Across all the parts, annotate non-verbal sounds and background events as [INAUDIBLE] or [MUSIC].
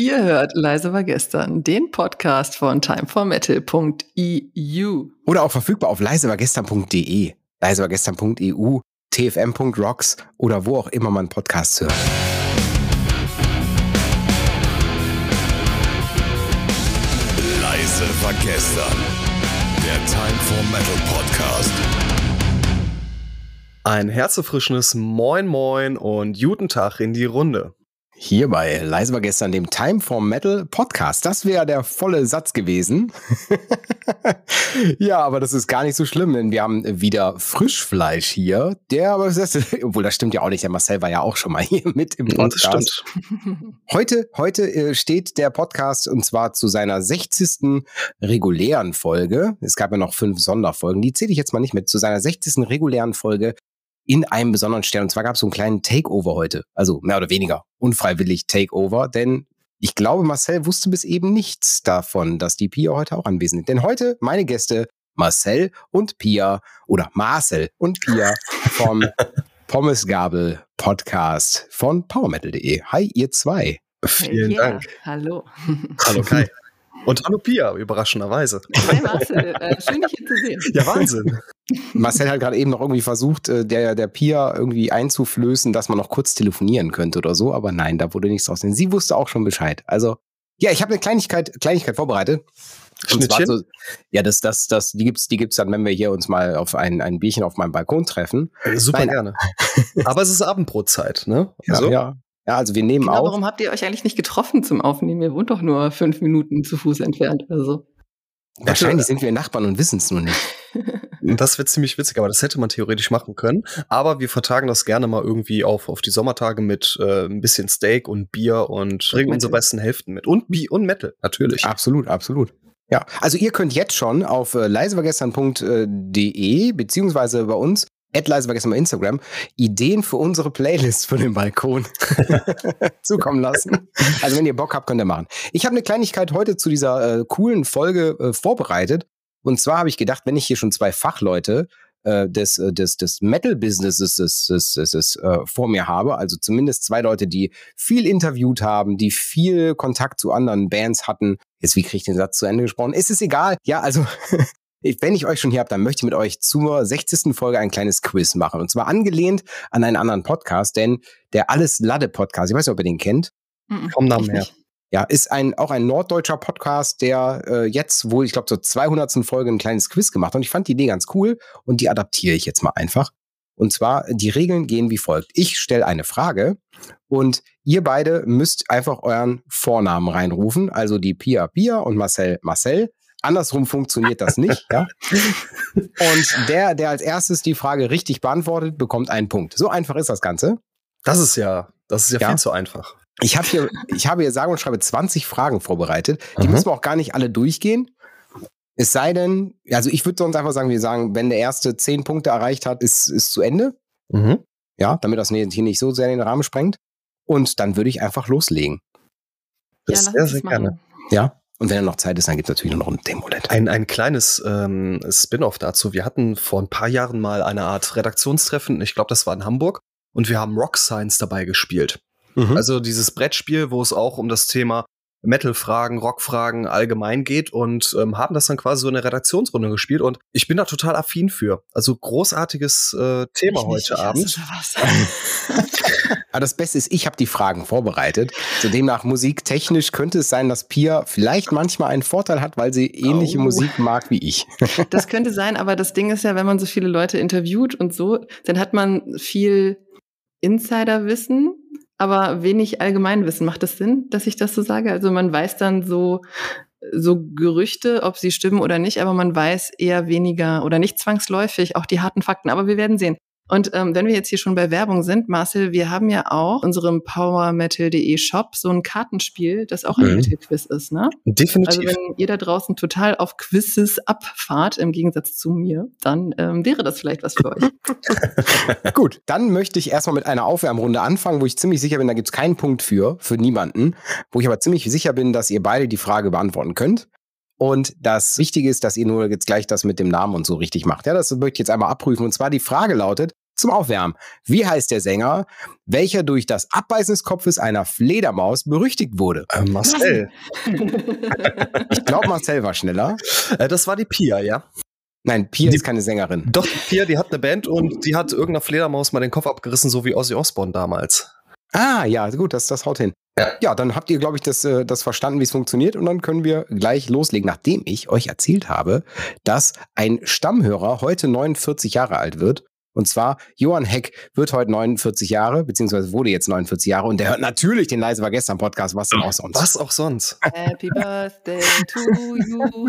Ihr hört Leise war gestern, den Podcast von timeformetal.eu. Oder auch verfügbar auf leisewargestern.de, leisewargestern.eu, tfm.rocks oder wo auch immer man Podcasts hört. Leise war gestern. Der Time for Metal Podcast. Ein herzerfrischendes Moin Moin und guten Tag in die Runde. Hier bei Leise war gestern dem Time for Metal Podcast. Das wäre der volle Satz gewesen. [LAUGHS] ja, aber das ist gar nicht so schlimm, denn wir haben wieder Frischfleisch hier. Der, aber [LAUGHS] das, obwohl das stimmt ja auch nicht. Der Marcel war ja auch schon mal [LAUGHS] hier mit im Podcast. Heute, heute äh, steht der Podcast und zwar zu seiner 60. regulären Folge. Es gab ja noch fünf Sonderfolgen. Die zähle ich jetzt mal nicht mit. Zu seiner 60. regulären Folge in einem besonderen Stern. Und zwar gab es so einen kleinen Takeover heute. Also mehr oder weniger unfreiwillig Takeover, denn ich glaube, Marcel wusste bis eben nichts davon, dass die Pia heute auch anwesend sind. Denn heute meine Gäste Marcel und Pia oder Marcel und Pia [LAUGHS] vom Pommesgabel Podcast von powermetal.de. Hi, ihr zwei. Vielen Yeah, Dank. Hallo. Hallo Kai. Und hallo Pia, überraschenderweise. Hi Marcel, äh, schön dich hier zu sehen. Ja, Wahnsinn. Marcel hat gerade eben noch irgendwie versucht, äh, der, der Pia irgendwie einzuflößen, dass man noch kurz telefonieren könnte oder so, aber nein, da wurde nichts draus. Denn sie wusste auch schon Bescheid. Also, ja, ich habe eine Kleinigkeit, Kleinigkeit vorbereitet. Und zwar so, ja, das, das, das, die gibt's, die gibt's dann, wenn wir hier uns mal auf ein, ein Bierchen auf meinem Balkon treffen. Äh, Super Nein. gerne. Aber es ist Abendbrotzeit, ne? Ja, Also, ja. Ja, also wir nehmen Genau, auf. warum habt ihr euch eigentlich nicht getroffen zum Aufnehmen? Ihr wohnt doch nur fünf Minuten zu Fuß entfernt oder so. Wahrscheinlich sind wir Nachbarn und wissen es nur nicht. [LAUGHS] Das wird ziemlich witzig, aber das hätte man theoretisch machen können. Aber wir vertagen das gerne mal irgendwie auf, auf die Sommertage mit äh, ein bisschen Steak und Bier und bringen unsere besten Hälften mit. Und Bier und Metal, natürlich. Absolut, absolut. Ja, also ihr könnt jetzt schon auf äh, leisevergestern.de beziehungsweise bei uns at leisevergestern bei Instagram Ideen für unsere Playlist für den Balkon [LAUGHS] [LAUGHS] zukommen lassen. Also wenn ihr Bock habt, könnt ihr machen. Ich habe eine Kleinigkeit heute zu dieser äh, coolen Folge äh, vorbereitet. Und zwar habe ich gedacht, wenn ich hier schon zwei Fachleute äh, des, äh, des, des Metal-Businesses des, des, des, des, äh, vor mir habe, also zumindest zwei Leute, die viel interviewt haben, die viel Kontakt zu anderen Bands hatten. Jetzt, wie kriege ich den Satz zu Ende gesprochen? Ist es egal? Ja, also, wenn ich euch schon hier habe, dann möchte ich mit euch zur 60. Folge ein kleines Quiz machen. Und zwar angelehnt an einen anderen Podcast, denn der Alles Lade Podcast, ich weiß nicht, ob ihr den kennt, Mhm. Vom Namen her. ja, ist ein auch ein norddeutscher Podcast, der äh, jetzt wohl, ich glaube, zur 200. Folge ein kleines Quiz gemacht hat. Und ich fand die Idee ganz cool und die adaptiere ich jetzt mal einfach. Und zwar, die Regeln gehen wie folgt. Ich stelle eine Frage und ihr beide müsst einfach euren Vornamen reinrufen. Also die Pia Pia und Marcel Marcel. Andersrum funktioniert das nicht, ja. [LAUGHS] Und der, der als erstes die Frage richtig beantwortet, bekommt einen Punkt. So einfach ist das Ganze. Das ist ja, das ist ja, Ja. viel zu einfach. Ich habe hier, ich habe hier sage und schreibe 20 Fragen vorbereitet. Die Mhm. müssen wir auch gar nicht alle durchgehen. Es sei denn, also ich würde sonst einfach sagen, wir sagen, wenn der erste 10 Punkte erreicht hat, ist, ist zu Ende. Mhm. Ja, damit das hier nicht so sehr in den Rahmen sprengt. Und dann würde ich einfach loslegen. Ja, Das lass sehr, sehr gerne. Ja. Und wenn er noch Zeit ist, dann gibt es natürlich noch ein Demolett. Ein, ein kleines ähm, Spin-off dazu. Wir hatten vor ein paar Jahren mal eine Art Redaktionstreffen. Ich glaube, das war in Hamburg. Und wir haben Rock Science dabei gespielt. Mhm. Also dieses Brettspiel, wo es auch um das Thema Metal-Fragen, Rock-Fragen allgemein geht und ähm, haben das dann quasi so in der Redaktionsrunde gespielt und ich bin da total affin für. Also großartiges äh, Thema Ich nicht, heute ich hasse Abend. [LAUGHS] Aber das Beste ist, ich habe die Fragen vorbereitet. So demnach musiktechnisch könnte es sein, dass Pia vielleicht manchmal einen Vorteil hat, weil sie ähnliche Oh. Musik mag wie ich. [LAUGHS] Das könnte sein, aber das Ding ist ja, wenn man so viele Leute interviewt und so, dann hat man viel Insiderwissen, aber wenig Allgemeinwissen. Macht das Sinn, dass ich das so sage? Also man weiß dann so, so Gerüchte, ob sie stimmen oder nicht, aber man weiß eher weniger oder nicht zwangsläufig auch die harten Fakten. Aber wir werden sehen. Und ähm, wenn wir jetzt hier schon bei Werbung sind, Marcel, wir haben ja auch in unserem powermetal.de Shop so ein Kartenspiel, das auch ein Mhm. Metal-Quiz ist, ne? Definitiv. Also wenn ihr da draußen total auf Quizzes abfahrt, im Gegensatz zu mir, dann ähm, wäre das vielleicht was für euch. [LAUGHS] Gut, dann möchte ich erstmal mit einer Aufwärmrunde anfangen, wo ich ziemlich sicher bin, da gibt es keinen Punkt für, für niemanden, wo ich aber ziemlich sicher bin, dass ihr beide die Frage beantworten könnt. Und das Wichtige ist, dass ihr nur jetzt gleich das mit dem Namen und so richtig macht. Ja, das möchte ich jetzt einmal abprüfen. Und zwar die Frage lautet, zum Aufwärmen. Wie heißt der Sänger, welcher durch das Abbeißen des Kopfes einer Fledermaus berüchtigt wurde? Äh, Marcel. [LAUGHS] Ich glaube, Marcel war schneller. Äh, das war die Pia, ja? Nein, Pia Die- ist keine Sängerin. Doch, Pia, die hat eine Band und die hat irgendeiner Fledermaus mal den Kopf abgerissen, so wie Ozzy Osbourne damals. Ah, ja, gut, das, das haut hin. Ja, dann habt ihr, glaube ich, das, äh, das verstanden, wie es funktioniert. Und dann können wir gleich loslegen, nachdem ich euch erzählt habe, dass ein Stammhörer heute 49 Jahre alt wird. Und zwar, Johann Heck wird heute 49 Jahre, beziehungsweise wurde jetzt 49 Jahre. Und der hört natürlich den Leise war gestern Podcast, was denn auch sonst. Was auch sonst. Happy Birthday to you.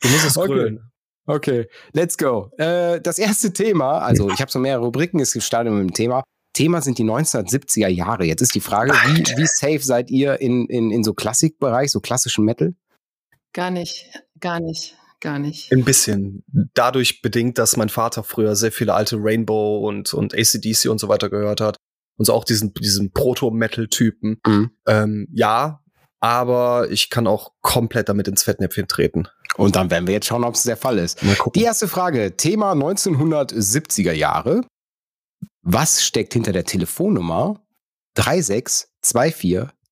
Du musst es Okay. grölen. Okay, let's go. Äh, das erste Thema, also ich habe so mehrere Rubriken, es startet mit dem Thema. Thema sind die 1970er Jahre. Jetzt ist die Frage, wie, wie safe seid ihr in, in, in so Klassikbereich, so klassischen Metal? Gar nicht, gar nicht, gar nicht. Ein bisschen. Dadurch bedingt, dass mein Vater früher sehr viele alte Rainbow und, und ACDC und so weiter gehört hat. Und so auch diesen, diesen Proto-Metal-Typen. Mhm. Ähm, ja, aber ich kann auch komplett damit ins Fettnäpfchen treten. Und dann werden wir jetzt schauen, ob es der Fall ist. Die erste Frage, Thema 1970er Jahre. Was steckt hinter der Telefonnummer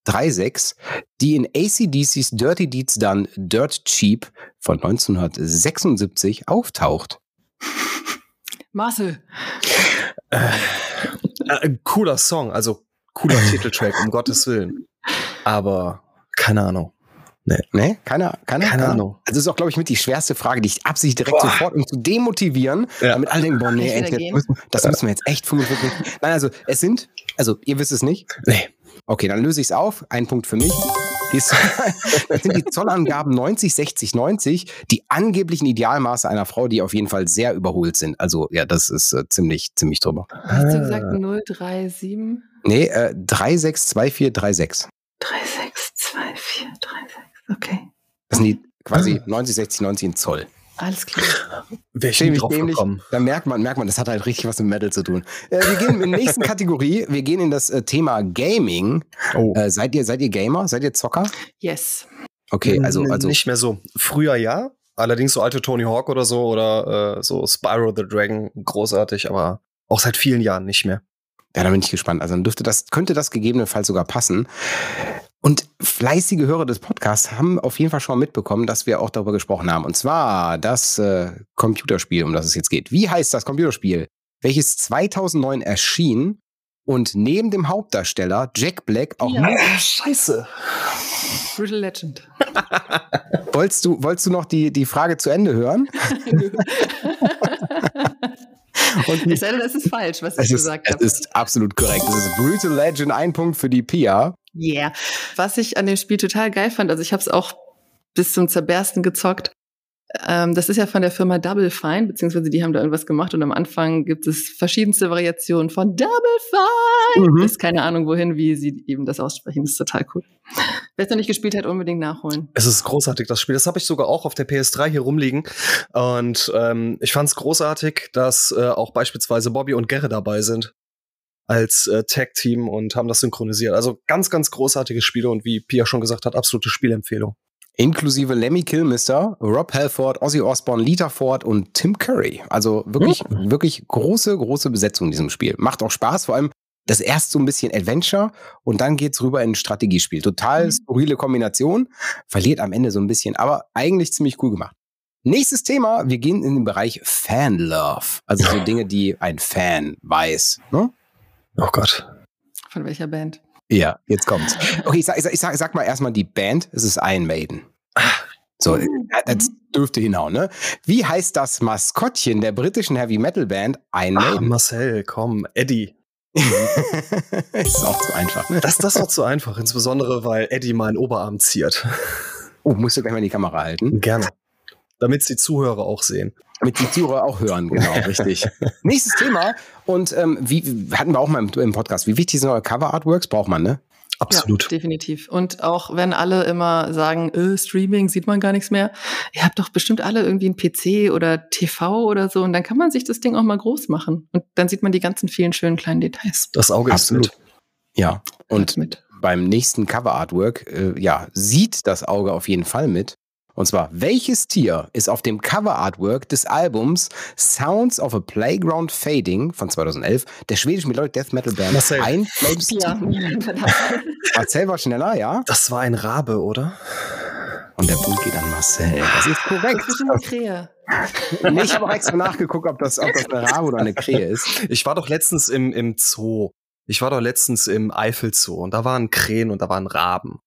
362436, die in ACDCs Dirty Deeds Done Dirt Cheap von 1976 auftaucht? Marcel, Äh, ein cooler Song, also cooler [LAUGHS] Titeltrack, um Gottes Willen. Aber keine Ahnung. Ne? Keine, keine, Keine Ahnung. Also das ist auch, glaube ich, mit die schwerste Frage, die ich absichtlich direkt Boah. sofort, um zu demotivieren, Ja. damit alle denken, boah, nee, das gehen? müssen, das müssen wir jetzt echt 45. Nein, also es sind, also ihr wisst es nicht. Nee. Okay, dann löse ich es auf. Ein Punkt für mich. [LAUGHS] Das sind die Zollangaben 90, 60, 90, die angeblichen Idealmaße einer Frau, die auf jeden Fall sehr überholt sind. Also ja, das ist äh, ziemlich, ziemlich drüber. hast du gesagt 037? Nee, äh, 362436. 362436. Okay, Das sind die quasi 90, 60, 90 in Zoll. Alles klar. Wäre ich nie Ziemlich drauf dämlich. gekommen. Da merkt man, merkt man, das hat halt richtig was mit Metal zu tun. Äh, wir gehen in die nächsten [LAUGHS] Kategorie. Wir gehen in das äh, Thema Gaming. Oh. Äh, seid ihr, seid ihr Gamer? Seid ihr Zocker? Yes. Okay, also, also nicht mehr so. Früher ja, allerdings so alte Tony Hawk oder so oder äh, so Spyro the Dragon, großartig, aber auch seit vielen Jahren nicht mehr. Ja, da bin ich gespannt. Also dann dürfte das, könnte das gegebenenfalls sogar passen. Und fleißige Hörer des Podcasts haben auf jeden Fall schon mal mitbekommen, dass wir auch darüber gesprochen haben. Und zwar das äh, Computerspiel, um das es jetzt geht. Wie heißt das Computerspiel, welches 2009 erschien und neben dem Hauptdarsteller Jack Black auch Ja. nur Scheiße. Brutal Legend. [LAUGHS] Wolltest du, wolltest du noch die, die Frage zu Ende hören? [LAUGHS] Und Ich sage, das ist falsch, was ich es gesagt es habe. ist absolut korrekt. Es ist Brutal Legend, ein Punkt für die Pia. Yeah. Was ich an dem Spiel total geil fand, also ich habe es auch bis zum Zerbersten gezockt. Ähm, das ist ja von der Firma Double Fine, beziehungsweise die haben da irgendwas gemacht und am Anfang gibt es verschiedenste Variationen von Double Fine. Mhm. Ist keine Ahnung wohin, wie sie eben das aussprechen. Das ist total cool. Wer es noch nicht gespielt hat, unbedingt nachholen. Es ist großartig, das Spiel. Das habe ich sogar auch auf der PS3 hier rumliegen. Und ähm, ich fand es großartig, dass äh, auch beispielsweise Bobby und Gerre dabei sind als äh, Tag-Team und haben das synchronisiert. Also ganz, ganz großartige Spiele und wie Pia schon gesagt hat, absolute Spielempfehlung. Inklusive Lemmy Kilmister, Rob Halford, Ozzy Osbourne, Lita Ford und Tim Curry. Also wirklich, wirklich große, große Besetzung in diesem Spiel. Macht auch Spaß, vor allem das erst so ein bisschen Adventure und dann geht's rüber in ein Strategiespiel. Total Mhm. skurrile Kombination, verliert am Ende so ein bisschen, aber eigentlich ziemlich cool gemacht. Nächstes Thema, wir gehen in den Bereich Fanlove. Also so Dinge, die ein Fan weiß. Ne? Oh Gott. Von welcher Band? Ja, jetzt kommt's. Okay, ich sag, ich sag, ich sag, sag mal erstmal die Band. Es ist Iron Maiden. So, äh, das dürfte hinhauen, ne? Wie heißt das Maskottchen der britischen Heavy Metal Band Iron Ah, Maiden? Marcel, komm, Eddie. [LAUGHS] ist auch zu einfach, ne? Das, das war zu einfach, insbesondere weil Eddie meinen Oberarm ziert. Oh, musst du gleich mal in die Kamera halten. Gerne. Damit die Zuhörer auch sehen. Damit die Zuhörer auch hören, genau, [LAUGHS] richtig. Nächstes Thema. Und ähm, wie hatten wir auch mal im, im Podcast, wie wichtig sind eure Cover-Artworks? Braucht man, ne? Absolut. Ja, definitiv. Und auch wenn alle immer sagen, äh, Streaming sieht man gar nichts mehr, ihr habt doch bestimmt alle irgendwie einen PC oder TV oder so und dann kann man sich das Ding auch mal groß machen und dann sieht man die ganzen vielen schönen kleinen Details. Das Auge Absolut. ist mit. Ja. Und mit. beim nächsten Cover-Artwork, äh, ja, sieht das Auge auf jeden Fall mit. Und zwar, welches Tier ist auf dem Cover-Artwork des Albums Sounds of a Playground Fading von 2011 der schwedischen Melodic Death Metal Band Marcel. Ein. Verdammt. [LAUGHS] Marcel war schneller, ja? Das war ein Rabe, oder? Und der Punkt geht an Marcel. Das ist Das korrekt. ist bestimmt eine Krähe. Nee, ich habe auch extra nachgeguckt, ob das, ob das eine Rabe oder eine Krähe ist. Ich war doch letztens im, im Zoo. Ich war doch letztens im Eifel-Zoo und da waren Krähen und da waren Raben.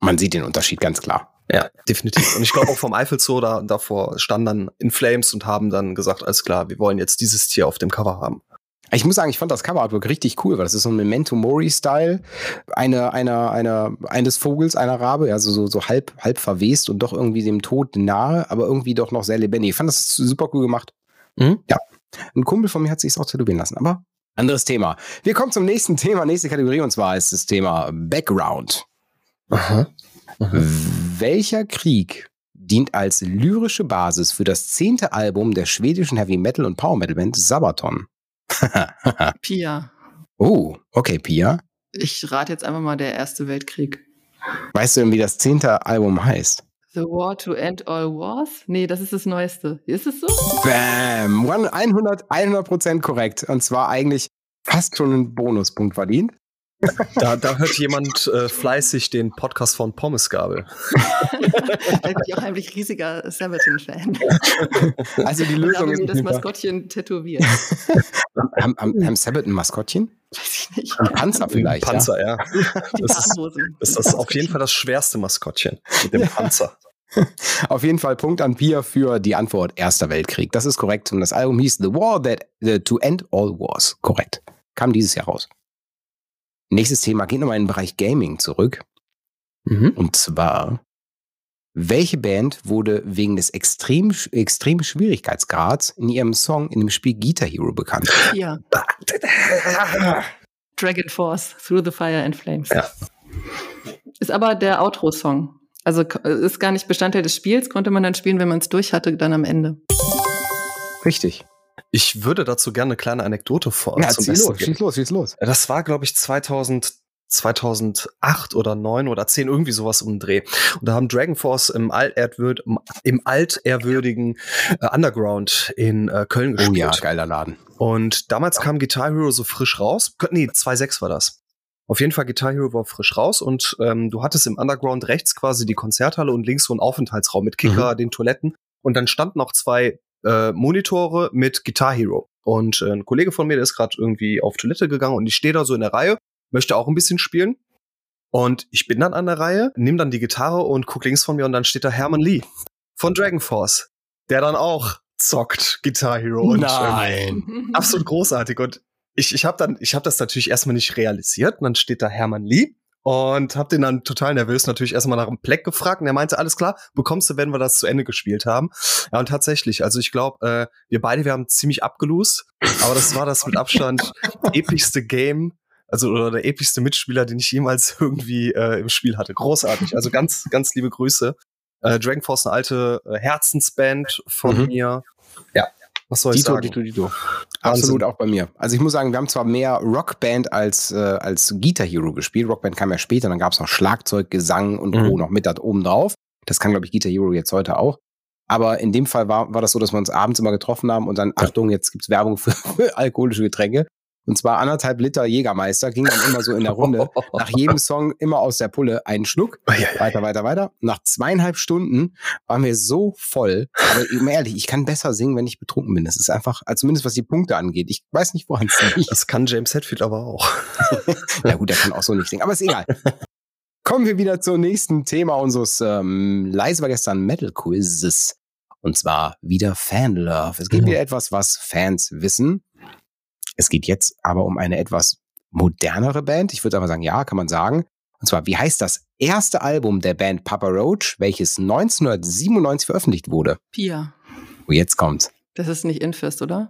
Man sieht den Unterschied ganz klar. Ja, definitiv. Und ich glaube [LAUGHS] auch vom Eifel-Zoo, da, davor standen dann In Flames und haben dann gesagt, alles klar, wir wollen jetzt dieses Tier auf dem Cover haben. Ich muss sagen, ich fand das Cover-Artwork richtig cool, weil das ist so ein Memento Mori-Style. Eine, eine, eine, eines Vogels, einer Rabe, also so, so halb, halb verwest und doch irgendwie dem Tod nahe, aber irgendwie doch noch sehr lebendig. Ich fand das super cool gemacht. Mhm. Ja. Ein Kumpel von mir hat sich auch tätowieren lassen, aber anderes Thema. Wir kommen zum nächsten Thema, nächste Kategorie, und zwar ist das Thema Background. Aha. Welcher Krieg dient als lyrische Basis für das zehnte Album der schwedischen Heavy Metal und Power Metal Band Sabaton? [LAUGHS] Pia. oh, okay, Pia. Ich rate jetzt einfach mal der Erste Weltkrieg. Weißt du denn, wie das zehnte Album heißt? The War to End All Wars? Nee, das ist das Neueste. Ist es so? Bam! One- 100, 100% korrekt. Und zwar eigentlich fast schon einen Bonuspunkt verdient. Da, da hört jemand äh, fleißig den Podcast von Pommesgabel. [LAUGHS] Da bin ich auch heimlich riesiger Sabaton-Fan. Also die Lösung habe ist mir das Maskottchen tätowiert. [LAUGHS] Haben, haben, haben Sabbath ein Maskottchen? Weiß ich nicht. Ein Panzer vielleicht, Panzer, ja. Die Das ist, Tarnhosen. das ist auf jeden Fall das schwerste Maskottchen mit dem Panzer. ja? [LAUGHS] Auf jeden Fall Punkt an Pia für die Antwort Erster Weltkrieg. Das ist korrekt. Und das Album hieß The War That the, To End All Wars. Korrekt. Kam dieses Jahr raus. Nächstes Thema geht nochmal in den Bereich Gaming zurück. Mhm. Und zwar, welche Band wurde wegen des extrem, extremen Schwierigkeitsgrads in ihrem Song in dem Spiel Guitar Hero bekannt? Pia. [LAUGHS] Dragon Force, Through the Fire and Flames. Ja. Ist aber der Outro-Song. Also ist gar nicht Bestandteil des Spiels, konnte man dann spielen, wenn man es durch hatte, dann am Ende. Richtig. Ich würde dazu gerne eine kleine Anekdote vor Ja, zum Besten los, schieß los, schieß los. Das war, glaube ich, 2000, 2008 oder 9 oder 10, irgendwie sowas um den Dreh. Und da haben Dragon Force im, Altehrwürd, im altehrwürdigen äh, Underground in äh, Köln Oh gespielt. ja, geiler Laden. Und damals kam Guitar Hero so frisch raus. Nee, 2.6 war das. Auf jeden Fall Guitar Hero war frisch raus und ähm, du hattest im Underground rechts quasi die Konzerthalle und links so einen Aufenthaltsraum mit Kicker, den Toiletten. Und dann standen auch zwei äh, Monitore mit Guitar Hero. Und äh, ein Kollege von mir, der ist gerade irgendwie auf Toilette gegangen und ich stehe da so in der Reihe, möchte auch ein bisschen spielen. Und ich bin dann an der Reihe, nimm dann die Gitarre und guck links von mir und dann steht da Herman Lee von Dragon Force, der dann auch zockt Guitar Hero. Und, ähm, Nein. absolut großartig. Und ich, ich habe dann, ich habe das natürlich erstmal nicht realisiert. Und dann steht da Hermann Lee und habe den dann total nervös natürlich erstmal nach einem Pleck gefragt. Und er meinte, alles klar, bekommst du, wenn wir das zu Ende gespielt haben. Ja, und tatsächlich, also ich glaube, äh, wir beide, wir haben ziemlich abgelost. Aber das war das mit Abstand [LAUGHS] epischste Game. Also oder der epischste Mitspieler, den ich jemals [LAUGHS] irgendwie äh, im Spiel hatte. Großartig. Also ganz, ganz liebe Grüße. Äh, Dragon Force, eine alte äh, Herzensband von Mhm. mir. Ja, was soll ich Dito, sagen? Dito, Dito. Absolut auch bei mir. Also ich muss sagen, wir haben zwar mehr Rockband als, äh, als Guitar Hero gespielt. Rockband kam ja später, dann gab es noch Schlagzeug, Gesang und Mhm. Co. noch mit da oben drauf. Das kann, glaube ich, Guitar Hero jetzt heute auch. Aber in dem Fall war, war das so, dass wir uns abends immer getroffen haben und dann, Achtung, jetzt gibt's Werbung für, [LAUGHS] für alkoholische Getränke. Und zwar anderthalb Liter Jägermeister, ging dann immer so in der Runde. [LAUGHS] Nach jedem Song immer aus der Pulle einen Schluck. Weiter, weiter, weiter. Nach zweieinhalb Stunden waren wir so voll. Aber eben ehrlich, ich kann besser singen, wenn ich betrunken bin. Das ist einfach, also zumindest was die Punkte angeht. Ich weiß nicht, woran es liegt. Das kann James Hetfield aber auch. [LAUGHS] Ja gut, der kann auch so nicht singen, aber ist egal. Kommen wir wieder zum nächsten Thema unseres ähm, leise war gestern Metal Quizzes. Und zwar wieder Fanlove. Es geht Mhm. wieder etwas, was Fans wissen. Es geht jetzt aber um eine etwas modernere Band. Ich würde aber sagen, ja, kann man sagen. Und zwar, wie heißt das erste Album der Band Papa Roach, welches 1997 veröffentlicht wurde? Pia. Oh, jetzt kommt's. Das ist nicht Infest, oder?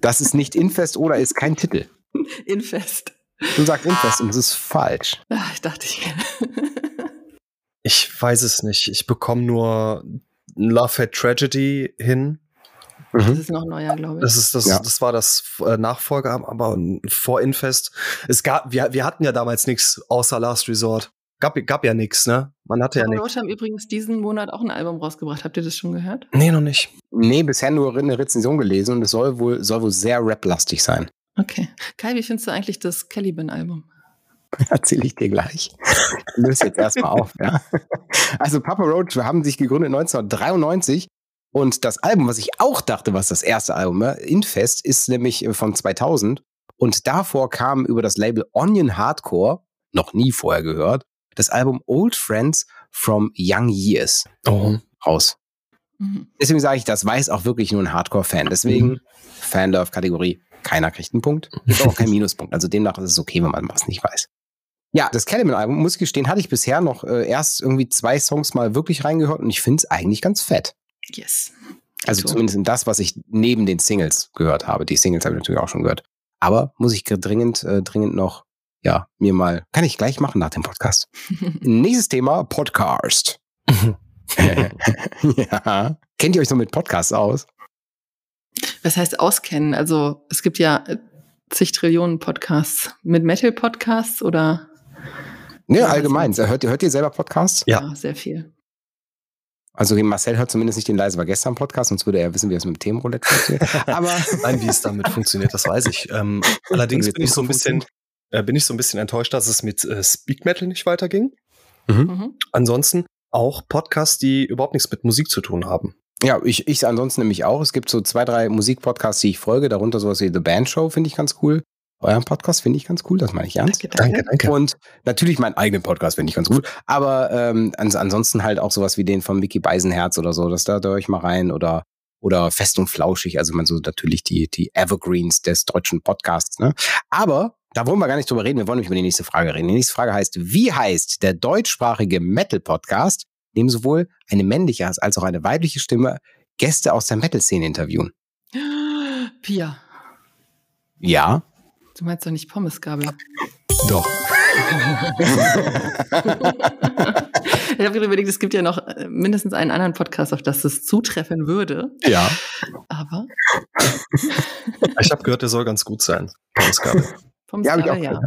Das ist nicht Infest oder ist kein Titel. [LAUGHS] Infest. Du sagst Infest und es ist falsch. Ah, ich dachte, ich Ich weiß es nicht. Ich bekomme nur Love Hate Tragedy hin. Das ist noch neuer, glaube ich. Das ist das, Ja. das war das äh, Nachfolger, aber vor Infest. Es gab, wir, wir hatten ja damals nichts außer Last Resort. gab, gab ja nichts, ne? Man hatte ja Papa nichts. Roach haben übrigens diesen Monat auch ein Album rausgebracht. Habt ihr das schon gehört? Nee, noch nicht. Nee, bisher nur eine Rezension gelesen und es soll wohl, soll wohl sehr rap-lastig sein. Okay. Kai, wie findest du eigentlich das Caliban-Album? [LAUGHS] Erzähle ich dir gleich. Ich löse jetzt erstmal auf, ja. [LAUGHS] Also Papa Roach haben sich gegründet 1993 und das Album, was ich auch dachte, was das erste Album war, Infest, ist nämlich äh, von 2000 und davor kam über das Label Onion Hardcore, noch nie vorher gehört, das Album Old Friends from Young Years Oh. raus. Mhm. Deswegen sage ich, das weiß auch wirklich nur ein Hardcore-Fan. Deswegen Fan-Love-Kategorie, keiner kriegt einen Punkt. Ist auch kein [LAUGHS] Minuspunkt. Also demnach ist es okay, wenn man was nicht weiß. Ja, das Caliban-Album, muss ich gestehen, hatte ich bisher noch äh, erst irgendwie zwei Songs mal wirklich reingehört und ich finde es eigentlich ganz fett. Yes. Also So. zumindest in das, was ich neben den Singles gehört habe. Die Singles habe ich natürlich auch schon gehört. Aber muss ich dringend, äh, dringend noch, ja, mir mal, kann ich gleich machen nach dem Podcast. [LAUGHS] Nächstes Thema, Podcast. [LAUGHS] [LAUGHS] ja. Kennt ihr euch so mit Podcasts aus? Was heißt auskennen? Also es gibt ja äh, zig Trillionen Podcasts. Mit Metal-Podcasts oder Ne, Ja, allgemein. Hört, ihr- hört ihr selber Podcasts? Ja. sehr viel. Also Marcel hört zumindest nicht den Leise war gestern Podcast, sonst würde er wissen, wie es mit dem Themenroulette funktioniert. [LAUGHS] Aber Nein, wie es damit funktioniert, das weiß ich. Ähm, allerdings bin ich so ein bisschen, äh, bin ich so ein bisschen enttäuscht, dass es mit äh, Speak Metal nicht weiterging. Mhm. Ansonsten auch Podcasts, die überhaupt nichts mit Musik zu tun haben. ja, ich, ich ansonsten nämlich auch. Es gibt so zwei, drei Musikpodcasts, die ich folge, darunter sowas wie The Band Show, finde ich ganz cool. Euren Podcast finde ich ganz cool, das meine ich ernst. Danke, danke. danke. Und natürlich meinen eigenen Podcast finde ich ganz gut. Aber ähm, ans ansonsten halt auch sowas wie den von Mickey Beisenherz oder so. Das da, da höre ich mal rein. Oder, oder Fest und Flauschig. Also man so natürlich die, die Evergreens des deutschen Podcasts. Ne? Aber da wollen wir gar nicht drüber reden. Wir wollen nämlich über die nächste Frage reden. Die nächste Frage heißt, wie heißt der deutschsprachige Metal-Podcast, in dem sowohl eine männliche als auch eine weibliche Stimme Gäste aus der Metal-Szene interviewen? Pia. Ja. Du meinst doch nicht Pommesgabel. Doch. ich habe gerade überlegt, es gibt ja noch äh, mindestens einen anderen Podcast, auf das es zutreffen würde. Ja. Aber Ich habe gehört, der soll ganz gut sein. Ja, ich Pommesgabel, auch ja.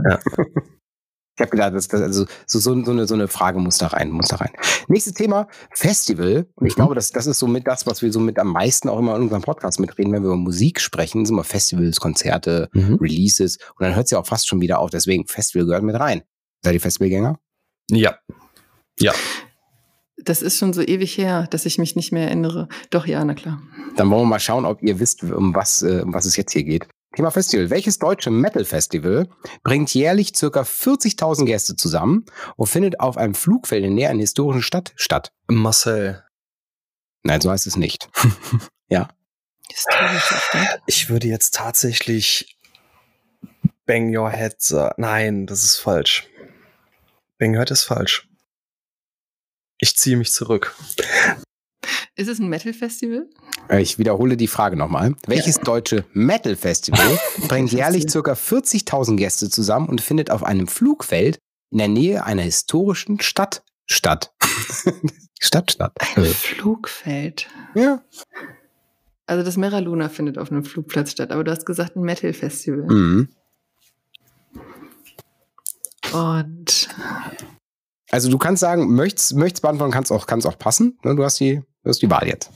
Ich habe gedacht, das, das, also so, so, so, eine, so eine Frage muss da rein, muss da rein. Nächstes Thema, Festival. Und ich Mhm. glaube, das, das ist so mit das, was wir so mit am meisten auch immer in unserem Podcast mitreden, wenn wir über Musik sprechen, sind immer Festivals, Konzerte, Mhm. Releases. Und dann hört es ja auch fast schon wieder auf. Deswegen, Festival gehört mit rein. Seid ihr Festivalgänger? Ja. Ja. Das ist schon so ewig her, dass ich mich nicht mehr erinnere. Doch, ja, na klar. Dann wollen wir mal schauen, ob ihr wisst, um was, äh, um was es jetzt hier geht. Thema Festival. Welches deutsche Metal-Festival bringt jährlich circa 40.000 Gäste zusammen und findet auf einem Flugfeld in der Nähe einer historischen Stadt statt? Marcel, Nein, so heißt es nicht. [LAUGHS] Stadt. ich würde jetzt tatsächlich Bang Your Head sagen. Nein, das ist falsch. Bang Your Head ist falsch. Ich ziehe mich zurück. Ist es ein Metal-Festival? Äh, Ich wiederhole die Frage nochmal. Welches deutsche Metal-Festival [LAUGHS] bringt jährlich ca. 40.000 Gäste zusammen und findet auf einem Flugfeld in der Nähe einer historischen Stadt statt? [LAUGHS] Stadt statt. Ein Flugfeld. Ja. Also das Mera Luna findet auf einem Flugplatz statt, aber du hast gesagt ein Metal-Festival. Mhm. Und Also du kannst sagen, möchtest, möchtest beantworten, kannst auch, kannst auch passen. Ne, Du hast die, du hast die Wahl jetzt.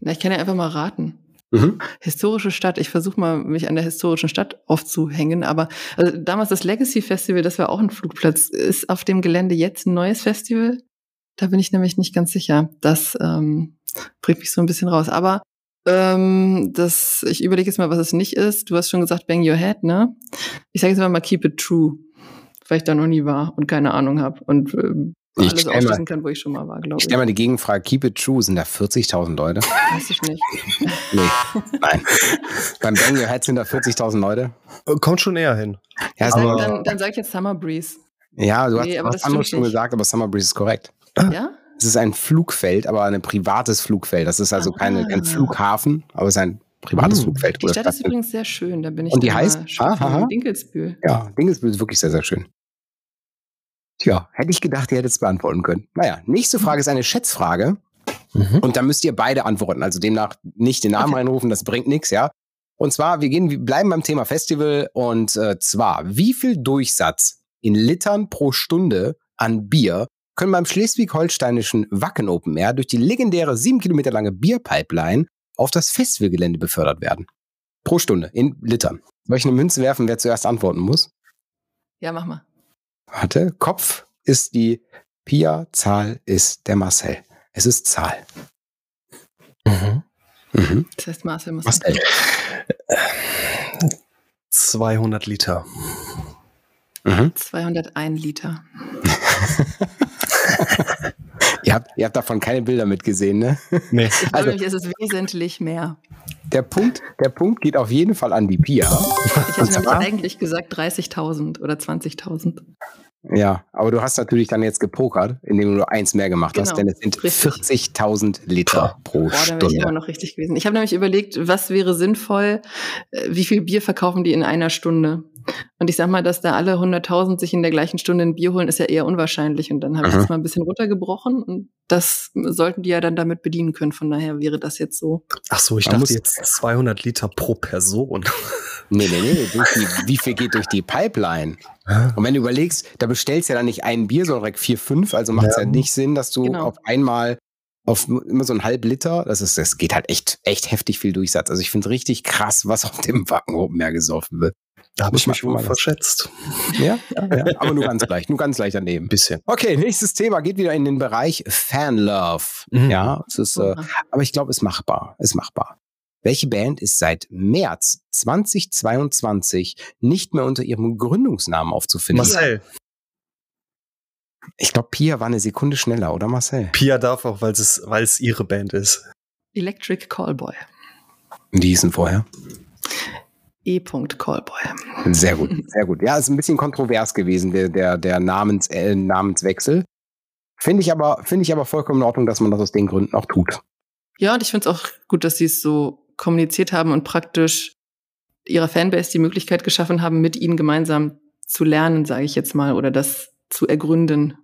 na, ich kann ja einfach mal raten. Mhm. Historische Stadt, ich versuche mal, mich an der historischen Stadt aufzuhängen, aber also damals das Legacy Festival, das war auch ein Flugplatz. Ist auf dem Gelände jetzt ein neues Festival? Da bin ich nämlich nicht ganz sicher. Das ähm, bringt mich so ein bisschen raus. Aber ähm, das, ich überlege jetzt mal, was es nicht ist. Du hast schon gesagt, Bang Your Head, ne? Ich sage jetzt mal, mal Keep It True, weil ich da noch nie war und keine Ahnung habe und ähm, Ich alles stell mal- ausschließen kann, wo ich schon mal war, glaube Ich ich. stelle mal die Gegenfrage, keep it true, sind da 40.000 Leute? Weiß ich nicht. [LAUGHS] Nee, nein. Beim Bang Your Head sind da 40.000 Leute? Äh, Kommt schon näher hin. Ja, aber, dann, dann sag ich jetzt Summer Breeze. ja du hast Nee, aber was das anderes schon nicht. gesagt, aber Summer Breeze ist korrekt. Ja? Es ist ein Flugfeld, aber ein privates Flugfeld. Das ist also keine, kein Ah. Flughafen, aber es ist ein privates Hm. Flugfeld. Die Stadt das ist übrigens sehr schön. Da bin ich Und die heißt? Ah, Dinkelsbühl. Ja, Dingsbühl ist wirklich sehr, sehr schön. Tja, hätte ich gedacht, ihr hättet es beantworten können. Naja, nächste Frage ist eine Schätzfrage. Mhm. Und da müsst ihr beide antworten. Also demnach nicht den Namen Okay. reinrufen, das bringt nichts, ja. Und zwar, wir gehen, wir bleiben beim Thema Festival und äh, zwar, wie viel Durchsatz in Litern pro Stunde an Bier können beim schleswig-holsteinischen Wacken Open Air durch die legendäre sieben Kilometer lange Bierpipeline auf das Festivalgelände befördert werden. Pro Stunde in Litern. Soll ich eine Münze werfen, wer zuerst antworten muss? Ja, mach mal. Warte, Kopf ist die Pia, Zahl ist der Marcel. Es ist Zahl. Mhm. Mhm. Das heißt, Marcel muss. Marcel. 200 Liter. Mhm. 201 Liter. [LAUGHS] Ihr habt, ihr habt davon keine Bilder mitgesehen, ne? Nee. [LAUGHS] Also- nämlich, es ist wesentlich mehr. Der Punkt, der Punkt geht auf jeden Fall an die Pia. Ich hätte nämlich eigentlich gesagt 30.000 oder 20.000. Ja, aber du hast natürlich dann jetzt gepokert, indem du nur eins mehr gemacht hast, Genau, denn es sind richtig. 40.000 Liter pro Boah, dann wäre ich immer Stunde. noch richtig gewesen. Ich habe nämlich überlegt, was wäre sinnvoll, äh, wie viel Bier verkaufen die in einer Stunde? Und ich sag mal, dass da alle 100.000 sich in der gleichen Stunde ein Bier holen, ist ja eher unwahrscheinlich. Und dann habe ich Mhm. das mal ein bisschen runtergebrochen und das sollten die ja dann damit bedienen können. Von daher wäre das jetzt so. Ach so, ich Man dachte muss- jetzt 200 Liter pro Person. [LAUGHS] Nee, nee, nee, durch die, wie viel geht durch die Pipeline? Und wenn du überlegst, da bestellst du ja dann nicht ein Bier, sondern direkt vier, fünf, also macht es ja. Ja. nicht Sinn, dass du Genau. auf einmal auf immer so ein halb Liter, das ist, das geht halt echt, echt heftig viel Durchsatz. Also ich finde es richtig krass, was auf dem Wacken Open Air gesoffen wird. Da habe ich mich wohl mal verschätzt. Ja, ja, ja. aber nur ganz leicht, nur ganz leicht daneben. Ein bisschen. Okay, nächstes Thema geht wieder in den Bereich Fanlove. Mhm. Ja, es ist, äh, aber ich glaube, ist machbar, ist machbar. Welche Band ist seit März 2022 nicht mehr unter ihrem Gründungsnamen aufzufinden? Marcel, Ich glaube, Pia war eine Sekunde schneller, oder Marcel? Pia darf auch, weil es, weil es ihre Band ist. Electric Callboy. Die hießen vorher. E. Callboy. Sehr gut, [LAUGHS] sehr gut. Ja, ist ein bisschen kontrovers gewesen, der, der, der Namens, äh, Namenswechsel. Finde ich aber, finde ich aber vollkommen in Ordnung, dass man das aus den Gründen auch tut. Ja, und ich finde es auch gut, dass sie es so kommuniziert haben und praktisch ihrer Fanbase die Möglichkeit geschaffen haben, mit ihnen gemeinsam zu lernen, sage ich jetzt mal, oder das zu ergründen.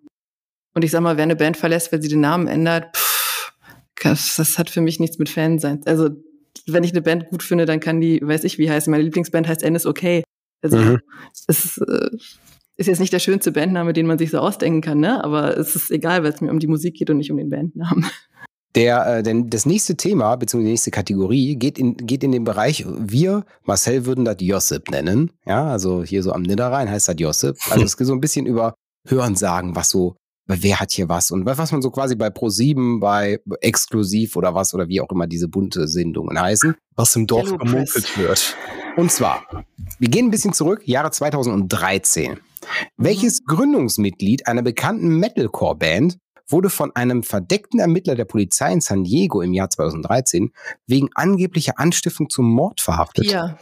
Und ich sag mal, wer eine Band verlässt, weil sie den Namen ändert, pff, das, das hat für mich nichts mit Fan sein. Also, wenn ich eine Band gut finde, dann kann die, weiß ich wie heißen. Meine Lieblingsband heißt N ist okay. Also, Mhm. es ist, äh, ist jetzt nicht der schönste Bandname, den man sich so ausdenken kann, ne? Aber es ist egal, weil es mir um die Musik geht und nicht um den Bandnamen. [LAUGHS] Der, äh, denn das nächste Thema, beziehungsweise die nächste Kategorie, geht in, geht in den Bereich, wir, Marcel, würden das Josip nennen. Ja, also hier so am Niederrhein heißt das Josip. Also es geht so ein bisschen über Hörensagen, was so, wer hat hier was und was was man so quasi bei Pro7, bei Exklusiv oder was oder wie auch immer diese bunte Sendungen heißen. Was im Dorf gemunkelt wird. Und zwar, wir gehen ein bisschen zurück, Jahre 2013. Welches Gründungsmitglied einer bekannten Metalcore-Band wurde von einem verdeckten Ermittler der Polizei in San Diego im Jahr 2013 wegen angeblicher Anstiftung zum Mord verhaftet? Pia.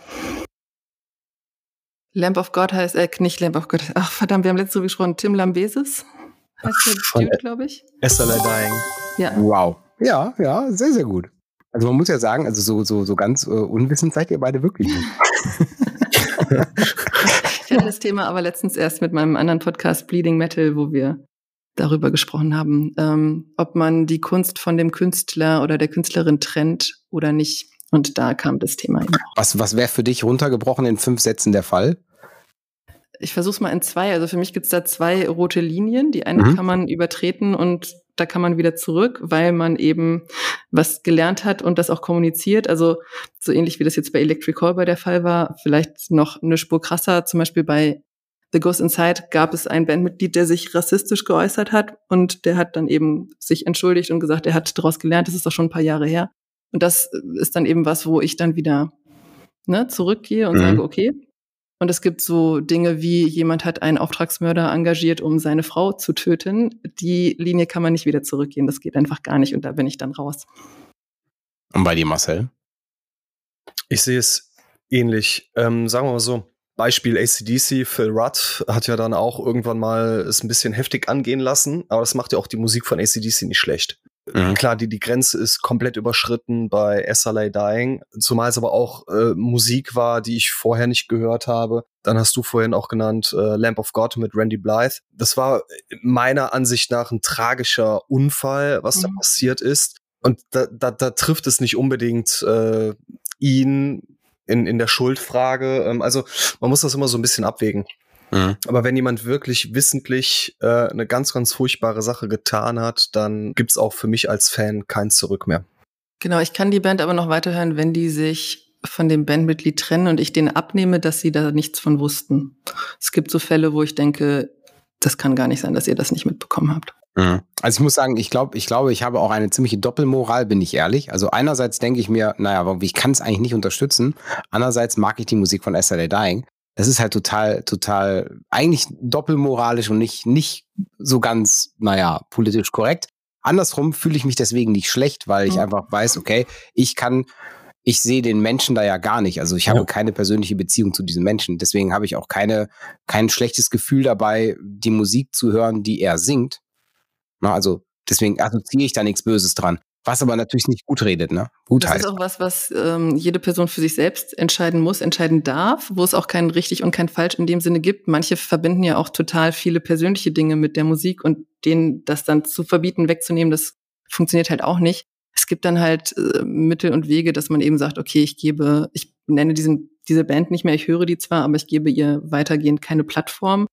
Lamp of God heißt, äh, nicht Lamp of God. Ach, verdammt, wir haben letzte Woche gesprochen. Tim Lambesis Von- Dude, glaube ich. SLA Dying. Ja. Wow. Ja, ja, sehr, sehr gut. Also man muss ja sagen, also so, so, so ganz äh, unwissend seid ihr beide wirklich nicht. [LAUGHS] [LAUGHS] Ich hatte das Thema aber letztens erst mit meinem anderen Podcast Bleeding Metal, wo wir darüber gesprochen haben, ähm, ob man die Kunst von dem Künstler oder der Künstlerin trennt oder nicht. Und da kam das Thema eben. Was, was wäre für dich runtergebrochen in fünf Sätzen der Fall? Ich versuche es mal in zwei. Also für mich gibt's da zwei rote Linien. Die eine Mhm. kann man übertreten und da kann man wieder zurück, weil man eben was gelernt hat und das auch kommuniziert. Also so ähnlich wie das jetzt bei Electric Callboy der Fall war, vielleicht noch eine Spur krasser. Zum Beispiel bei The Ghost Inside gab es ein Bandmitglied, der sich rassistisch geäußert hat und der hat dann eben sich entschuldigt und gesagt, er hat daraus gelernt. Das ist doch schon ein paar Jahre her. Und das ist dann eben was, wo ich dann wieder ne, zurückgehe und Mhm. sage, okay, und es gibt so Dinge wie, jemand hat einen Auftragsmörder engagiert, um seine Frau zu töten. Die Linie kann man nicht wieder zurückgehen. Das geht einfach gar nicht. Und da bin ich dann raus. Und bei dir, Marcel? Ich sehe es ähnlich. Ähm, sagen wir mal so. Beispiel ACDC, Phil Rudd hat ja dann auch irgendwann mal es ein bisschen heftig angehen lassen, aber das macht ja auch die Musik von ACDC nicht schlecht. Mhm. Klar, die, die Grenze ist komplett überschritten bei SLA Dying, zumal es aber auch äh, Musik war, die ich vorher nicht gehört habe. Dann hast du vorhin auch genannt äh, Lamp of God mit Randy Blythe. Das war meiner Ansicht nach ein tragischer Unfall, was da Mhm. passiert ist. Und da, da, da trifft es nicht unbedingt äh, ihn in, in der Schuldfrage. Ähm, also man muss das immer so ein bisschen abwägen. Mhm. Aber wenn jemand wirklich wissentlich äh, eine ganz, ganz furchtbare Sache getan hat, dann gibt's auch für mich als Fan kein Zurück mehr. Genau, ich kann die Band aber noch weiterhören, wenn die sich von dem Bandmitglied trennen und ich denen abnehme, dass sie da nichts von wussten. Es gibt so Fälle, wo ich denke, das kann gar nicht sein, dass ihr das nicht mitbekommen habt. Mhm. Also ich muss sagen, ich glaube, ich glaube, ich habe auch eine ziemliche Doppelmoral, bin ich ehrlich. Also einerseits denke ich mir, naja, ich kann es eigentlich nicht unterstützen. Andererseits mag ich die Musik von Yesterday Dying. Das ist halt total, total, eigentlich doppelmoralisch und nicht, nicht so ganz, naja, politisch korrekt. Andersrum fühle ich mich deswegen nicht schlecht, weil ich einfach weiß, okay, ich kann ich sehe den Menschen da ja gar nicht. Also ich habe ja. keine persönliche Beziehung zu diesem Menschen. Deswegen habe ich auch keine, kein schlechtes Gefühl dabei, die Musik zu hören, die er singt. Na, also deswegen assoziiere ich da nichts Böses dran. Was aber natürlich nicht gut redet, ne? Gut das heißt. ist auch was, was ähm, jede Person für sich selbst entscheiden muss, entscheiden darf, wo es auch kein richtig und kein falsch in dem Sinne gibt. Manche verbinden ja auch total viele persönliche Dinge mit der Musik und denen das dann zu verbieten, wegzunehmen, das funktioniert halt auch nicht es gibt dann halt äh, Mittel und Wege, dass man eben sagt, okay, ich gebe, ich nenne diesen, diese Band nicht mehr, ich höre die zwar, aber ich gebe ihr weitergehend keine Plattform,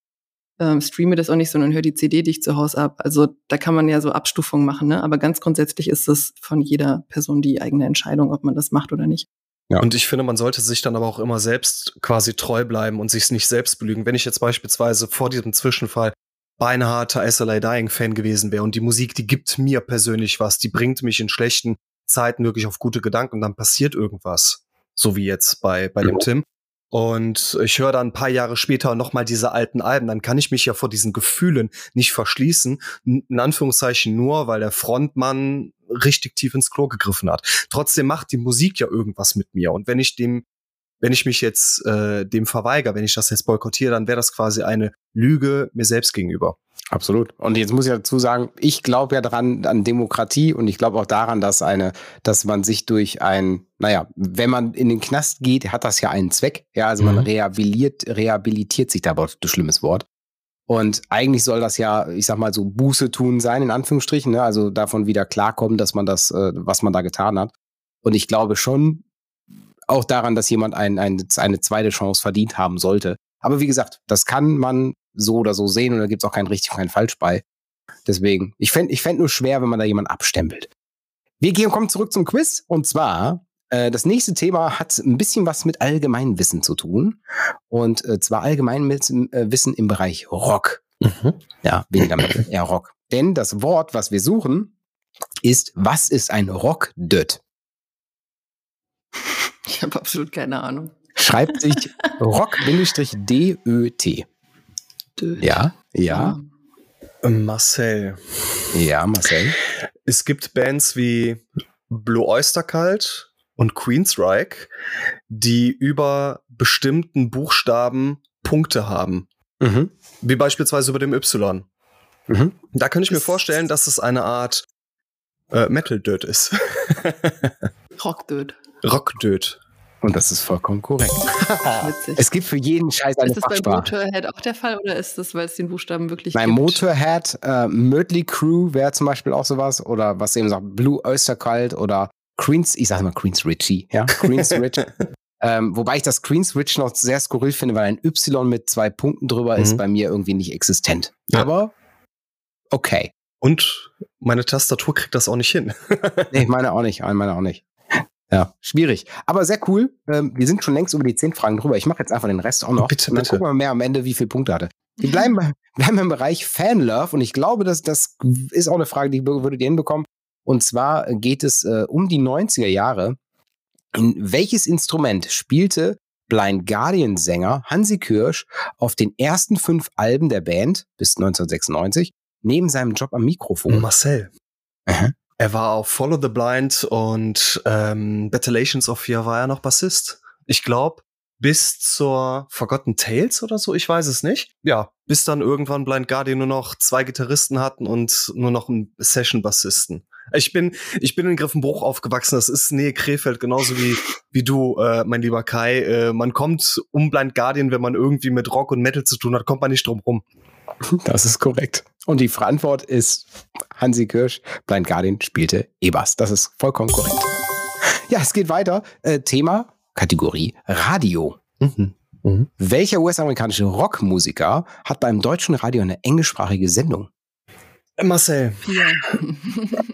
ähm, streame das auch nicht, sondern höre die CD, die ich zu Hause ab. Also da kann man ja so Abstufungen machen, ne? aber ganz grundsätzlich ist es von jeder Person die eigene Entscheidung, ob man das macht oder nicht. Ja. Und ich finde, man sollte sich dann aber auch immer selbst quasi treu bleiben und sich nicht selbst belügen. Wenn ich jetzt beispielsweise vor diesem Zwischenfall beinharter SLA Dying Fan gewesen wäre und die Musik, die gibt mir persönlich was, die bringt mich in schlechten Zeiten wirklich auf gute Gedanken und dann passiert irgendwas. So wie jetzt bei, bei ja. dem Tim. Und ich höre dann ein paar Jahre später nochmal diese alten Alben, dann kann ich mich ja vor diesen Gefühlen nicht verschließen. In Anführungszeichen nur, weil der Frontmann richtig tief ins Klo gegriffen hat. Trotzdem macht die Musik ja irgendwas mit mir. Und wenn ich dem wenn ich mich jetzt äh, dem verweigere, wenn ich das jetzt boykottiere, dann wäre das quasi eine Lüge mir selbst gegenüber. Absolut. Und jetzt muss ich dazu sagen, ich glaube ja daran, an Demokratie und ich glaube auch daran, dass eine, dass man sich durch ein, naja, wenn man in den Knast geht, hat das ja einen Zweck. Ja, also mhm. man rehabilitiert, rehabilitiert sich da, aber das schlimmes Wort. Und eigentlich soll das ja, ich sag mal so Buße tun sein, in Anführungsstrichen, ne? also davon wieder klarkommen, dass man das, äh, was man da getan hat. Und ich glaube schon, auch daran, dass jemand ein, ein, eine zweite Chance verdient haben sollte. Aber wie gesagt, das kann man so oder so sehen und da gibt es auch kein richtig und kein falsch bei. Deswegen, ich fände ich fänd nur schwer, wenn man da jemanden abstempelt. Wir gehen, kommen zurück zum Quiz und zwar äh, das nächste Thema hat ein bisschen was mit Allgemeinwissen zu tun und äh, zwar Allgemeinwissen äh, im Bereich Rock. Mhm. Ja, weniger mit eher Rock. Denn das Wort, was wir suchen, ist, was ist ein Rock-Döt? Ich habe absolut keine Ahnung. Schreibt sich [LAUGHS] Rock-D-Ö-T. Ja, ja. Marcel. Ja, Marcel. Es gibt Bands wie Blue Oyster Cult und Queensryche, die über bestimmten Buchstaben Punkte haben. Mhm. Wie beispielsweise über dem Y. Mhm. Da könnte ich mir vorstellen, dass es eine Art äh, Metal-Dirt ist. [LAUGHS] Rock-Dirt. Rockdöd. Und das ist vollkommen korrekt. [LAUGHS] es gibt für jeden Scheiß eine Ist das Fachsprache. bei Motorhead auch der Fall oder ist das, weil es den Buchstaben wirklich Nein, gibt? Motorhead, äh, Mötley Crew wäre zum Beispiel auch sowas oder was eben sagt, Blue Oyster Cult oder Queens, ich sag mal Queens Richie, ja, Queens [LAUGHS] Rich. ähm, wobei ich das Queens Rich noch sehr skurril finde, weil ein Y mit zwei Punkten drüber mhm. ist bei mir irgendwie nicht existent. Ja. Aber okay. Und meine Tastatur kriegt das auch nicht hin. nee, [LAUGHS] meine auch nicht, meine auch nicht. Ja, schwierig. Aber sehr cool. Ähm, wir sind schon längst über die zehn Fragen drüber. Ich mache jetzt einfach den Rest auch noch. Bitte, und dann bitte. gucken wir mehr am Ende, wie viele Punkte hatte. Wir bleiben, [LAUGHS] bleiben im Bereich Fanlove und ich glaube, dass das ist auch eine Frage, die würdet ihr hinbekommen. Und zwar geht es äh, um die 90er Jahre. In welches Instrument spielte Blind Guardian-Sänger Hansi Kirsch auf den ersten fünf Alben der Band bis 1996 neben seinem Job am Mikrofon? Marcel. Aha. Er war auf Follow the Blind und ähm, Battleations of Fear war er noch Bassist. Ich glaube, bis zur Forgotten Tales oder so, ich weiß es nicht. Ja, bis dann irgendwann Blind Guardian nur noch zwei Gitarristen hatten und nur noch einen Session-Bassisten. Ich bin, ich bin in Griffenbruch aufgewachsen. Das ist Nähe Krefeld, genauso wie, wie du, äh, mein lieber Kai. Äh, man kommt um Blind Guardian, wenn man irgendwie mit Rock und Metal zu tun hat, kommt man nicht drum rum. Das ist korrekt. Und die Antwort ist Hansi Kirsch. Blind Guardian spielte E-Bass. Das ist vollkommen korrekt. Ja, es geht weiter. Äh, Thema, Kategorie Radio. Mhm. Mhm. Welcher US-amerikanische Rockmusiker hat beim deutschen Radio eine englischsprachige Sendung? Marcel. Pia.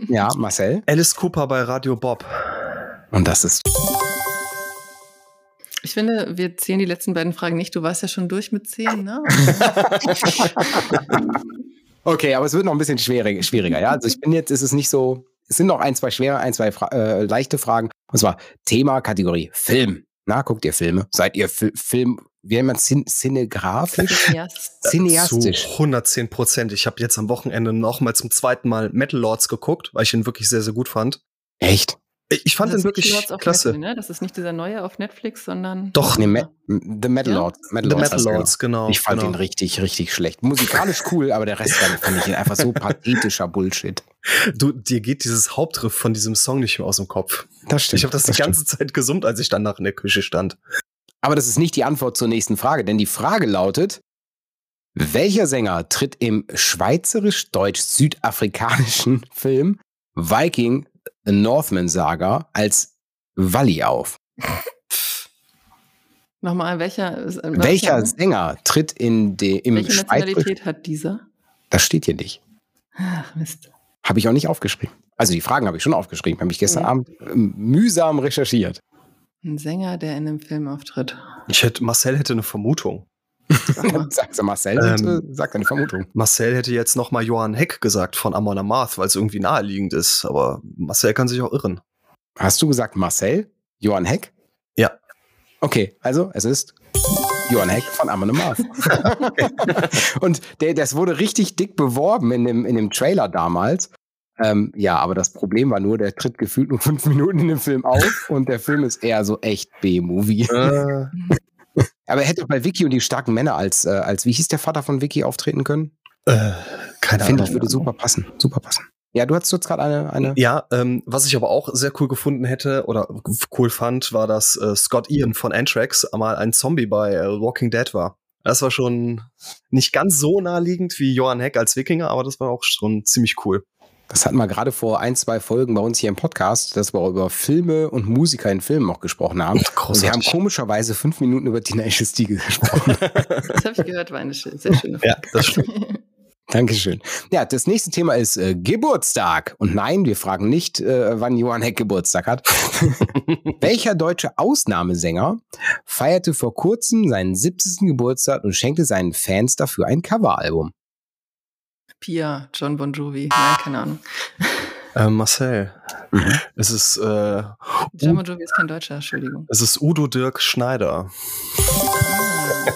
Ja, Marcel. Alice Cooper bei Radio Bob. Und das ist Ich finde, wir zählen die letzten beiden Fragen nicht. Du warst ja schon durch mit zehn, ne? [LAUGHS] Okay, aber es wird noch ein bisschen schwieriger. schwieriger ja? Also ich bin jetzt, ist es nicht so, es sind noch ein, zwei schwere, ein, zwei Fra äh, leichte Fragen. Und zwar Thema, Kategorie Film. Na, guckt ihr Filme? Seid ihr Fi Film, wie nennt man Cin Cinegrafisch? Cineast. Cineastisch. Zu 110 Prozent. Ich habe jetzt am Wochenende noch mal zum zweiten Mal Metal Lords geguckt, weil ich ihn wirklich sehr, sehr gut fand. Echt? Ich, ich fand Das ihn ist wirklich klasse. Metal, ne? Das ist nicht dieser neue auf Netflix, sondern. Doch, Nee, Me The Metal Ja? Lords. Metal The Lords Metal Lords, genau. Ich fand genau. ihn richtig, richtig schlecht. Musikalisch [LAUGHS] cool, aber der Rest fand ich ihn einfach so pathetischer Bullshit. Du, dir geht dieses Hauptriff von diesem Song nicht mehr aus dem Kopf. Das stimmt. ich habe das, die ganze Zeit gesummt, als ich danach in der Küche stand. Aber das ist nicht die Antwort zur nächsten Frage, denn die Frage lautet: Welcher Sänger tritt im schweizerisch-deutsch-südafrikanischen Film Viking A Northman Saga als Walli auf? [LAUGHS] Nochmal, welcher. äh, Welcher Sänger tritt in de, im welche Nationalität hat dieser? Das steht hier nicht. Ach, Mist. Habe ich auch nicht aufgeschrieben. Also die Fragen habe ich schon aufgeschrieben, habe ich gestern Ja. Abend ähm, mühsam recherchiert. Ein Sänger, der in einem Film auftritt. Ich hätte, Marcel hätte eine Vermutung. [LAUGHS] Sag's Marcel, Ähm, sag deine Vermutung. Marcel hätte jetzt noch mal Johann Heck gesagt von Amon Amarth, weil es irgendwie naheliegend ist. Aber Marcel kann sich auch irren. Hast du gesagt Marcel? Johann Heck? Ja. Okay, also es ist Johann Heck von Amon Amarth. [LAUGHS] Und der, das wurde richtig dick beworben in dem, in dem Trailer damals. Ähm, ja, aber das Problem war nur, der tritt gefühlt nur fünf Minuten in dem Film auf und der Film ist eher so echt B-Movie. äh, Aber er hätte bei Vicky und die starken Männer als, äh, als wie hieß der Vater von Vicky auftreten können? äh, keine Finde Ahnung. ich, würde super passen. Super passen. Ja, du hast jetzt gerade eine, eine. Ja, ähm, was ich aber auch sehr cool gefunden hätte oder cool fand, war, dass äh, Scott Ian von Anthrax mal ein Zombie bei äh, Walking Dead war. Das war schon nicht ganz so naheliegend wie Johann Heck als Wikinger, aber das war auch schon ziemlich cool. Das hatten wir gerade vor ein, zwei Folgen bei uns hier im Podcast, dass wir über Filme und Musiker in Filmen auch gesprochen haben. Und wir Großartig. haben komischerweise fünf Minuten über Tenacious D [LAUGHS] gesprochen. Das habe ich gehört, war eine schö- sehr schöne Ja, das stimmt. [LAUGHS] Dankeschön. Ja, das nächste Thema ist äh, Geburtstag. Und nein, wir fragen nicht, äh, wann Johann Heck Geburtstag hat. [LAUGHS] Welcher deutsche Ausnahmesänger feierte vor kurzem seinen 70. Geburtstag und schenkte seinen Fans dafür ein Coveralbum? Pia, John Bon Jovi. Nein, keine Ahnung. Äh, Marcel, Mhm. es ist, äh, John Bon Jovi ist kein Deutscher, Entschuldigung. es ist Udo Dirk Schneider.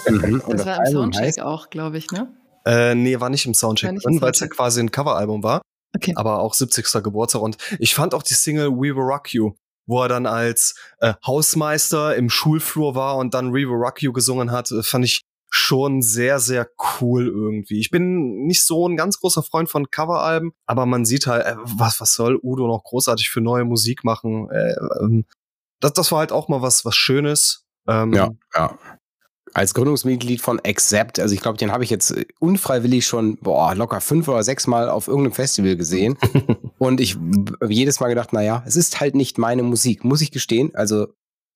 Mhm. Und Das war im Album Soundcheck heißt- auch, glaube ich, ne? Äh, nee, war nicht im Soundcheck nicht drin, weil es ja quasi ein Coveralbum war, Okay. aber auch 70. Geburtstag. Und ich fand auch die Single We Will Rock You, wo er dann als äh, Hausmeister im Schulflur war und dann We Will Rock You gesungen hat, äh, fand ich schon sehr, sehr cool irgendwie. Ich bin nicht so ein ganz großer Freund von Coveralben, aber man sieht halt, äh, was, was soll Udo noch großartig für neue Musik machen? Äh, ähm, das, das war halt auch mal was, was Schönes. Ähm, Ja, ja. Als Gründungsmitglied von Accept, also ich glaube, den habe ich jetzt äh, unfreiwillig schon, boah, locker fünf oder sechs Mal auf irgendeinem Festival gesehen. [LAUGHS] Und ich habe jedes Mal gedacht, naja, es ist halt nicht meine Musik, muss ich gestehen. Also